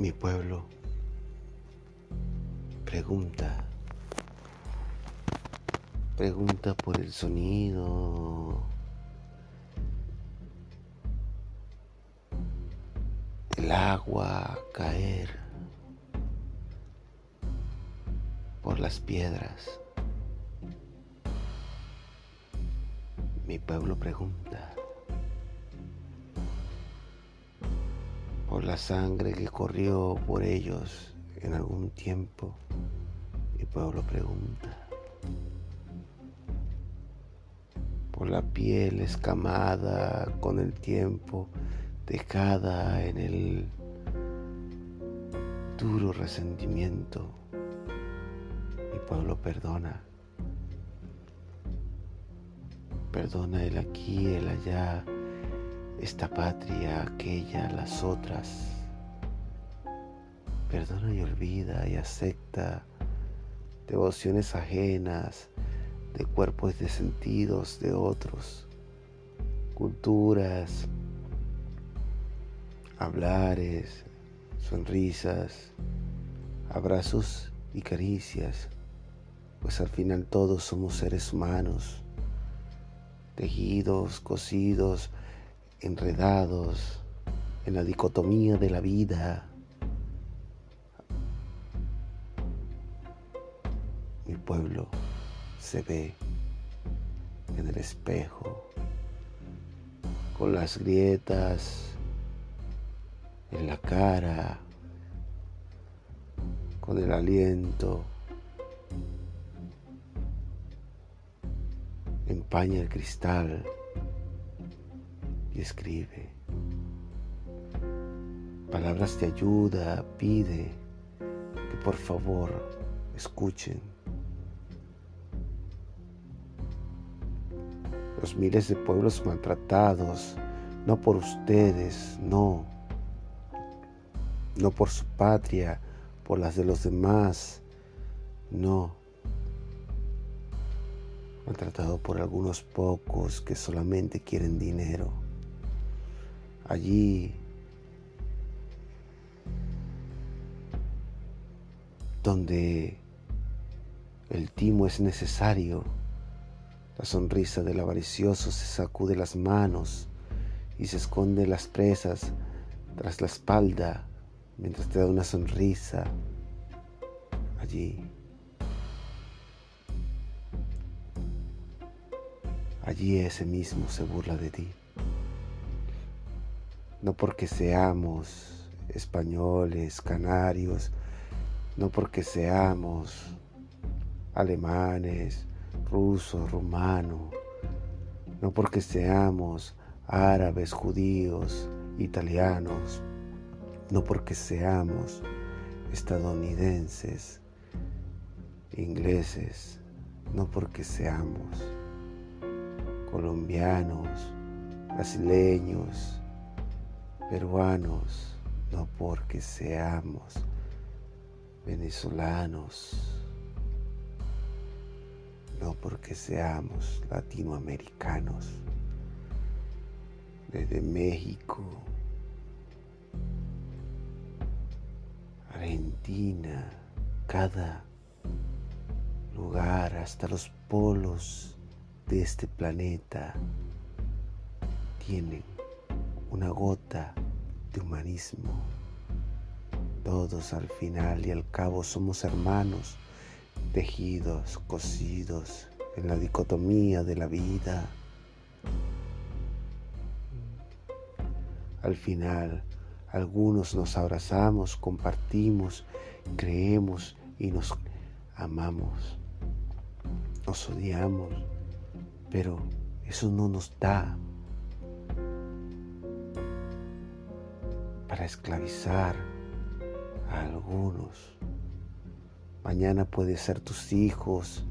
Mi pueblo pregunta, pregunta por el sonido, el agua caer por las piedras. Mi pueblo pregunta por la sangre que corrió por ellos en algún tiempo. Mi pueblo pregunta por la piel escamada con el tiempo, dejada en el duro resentimiento. Mi pueblo perdona Perdona el aquí, el allá, esta patria, aquella, las otras. Perdona y olvida y acepta devociones ajenas de cuerpos de sentidos de otros, culturas, hablares, sonrisas, abrazos y caricias, pues al final todos somos seres humanos tejidos, cosidos, enredados en la dicotomía de la vida. Mi pueblo se ve en el espejo, con las grietas en la cara, con el aliento empaña el cristal escribe. Palabras de ayuda, pide que por favor escuchen. Los miles de pueblos maltratados, no por ustedes, no, no por su patria, por las de los demás, no maltratado por algunos pocos que solamente quieren dinero. Allí donde el timo es necesario, la sonrisa del avaricioso se sacude las manos y se esconde las presas tras la espalda mientras te da una sonrisa allí. allí ese mismo se burla de ti. No porque seamos españoles, canarios, no porque seamos alemanes, rusos, rumanos, no porque seamos árabes, judíos, italianos, no porque seamos estadounidenses, ingleses, no porque seamos colombianos, brasileños, peruanos, no porque seamos venezolanos, no porque seamos latinoamericanos, desde México, Argentina, cada lugar, hasta los polos de este planeta tienen una gota de humanismo. Todos al final y al cabo somos hermanos, tejidos, cosidos en la dicotomía de la vida. Al final, algunos nos abrazamos, compartimos, creemos y nos amamos. Nos odiamos, pero eso no nos da para esclavizar a algunos. Mañana puede ser tus hijos,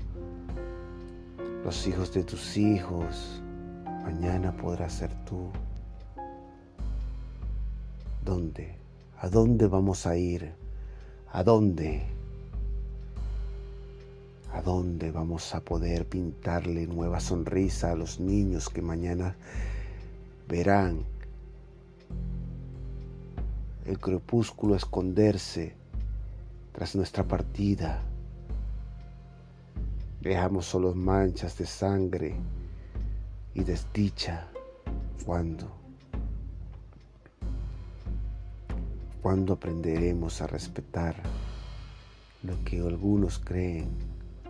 los hijos de tus hijos. Mañana podrás ser tú. ¿Dónde? ¿A dónde vamos a ir? ¿A dónde? ¿A dónde vamos a poder pintarle nueva sonrisa a los niños que mañana verán el crepúsculo esconderse tras nuestra partida. Dejamos solo manchas de sangre y desdicha cuando. Cuando aprenderemos a respetar lo que algunos creen,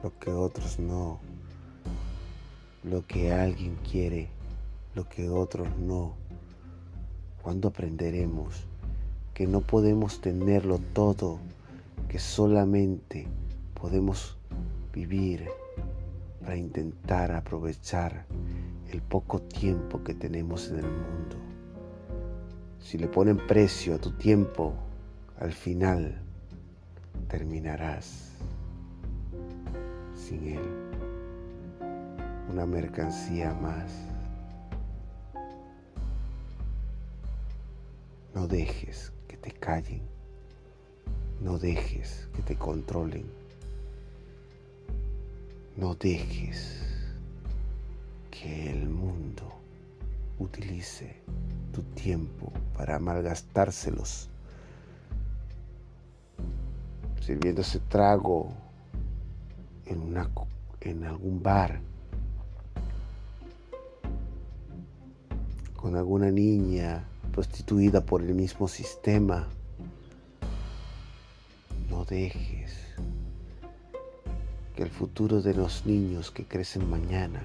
lo que otros no, lo que alguien quiere, lo que otros no. Cuando aprenderemos que no podemos tenerlo todo, que solamente podemos vivir para intentar aprovechar el poco tiempo que tenemos en el mundo. Si le ponen precio a tu tiempo, al final terminarás sin él. Una mercancía más. No dejes que te callen. No dejes que te controlen. No dejes que el mundo utilice tu tiempo para malgastárselos sirviéndose trago en, una, en algún bar con alguna niña prostituida por el mismo sistema. No dejes que el futuro de los niños que crecen mañana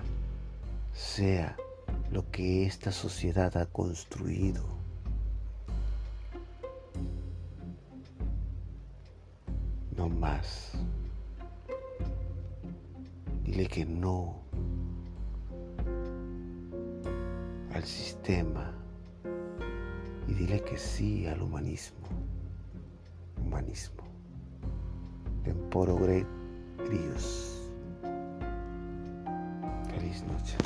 sea lo que esta sociedad ha construido. No más. Dile que no al sistema y dile que sí al humanismo. Humanismo. Temporo Grius. Feliz noche.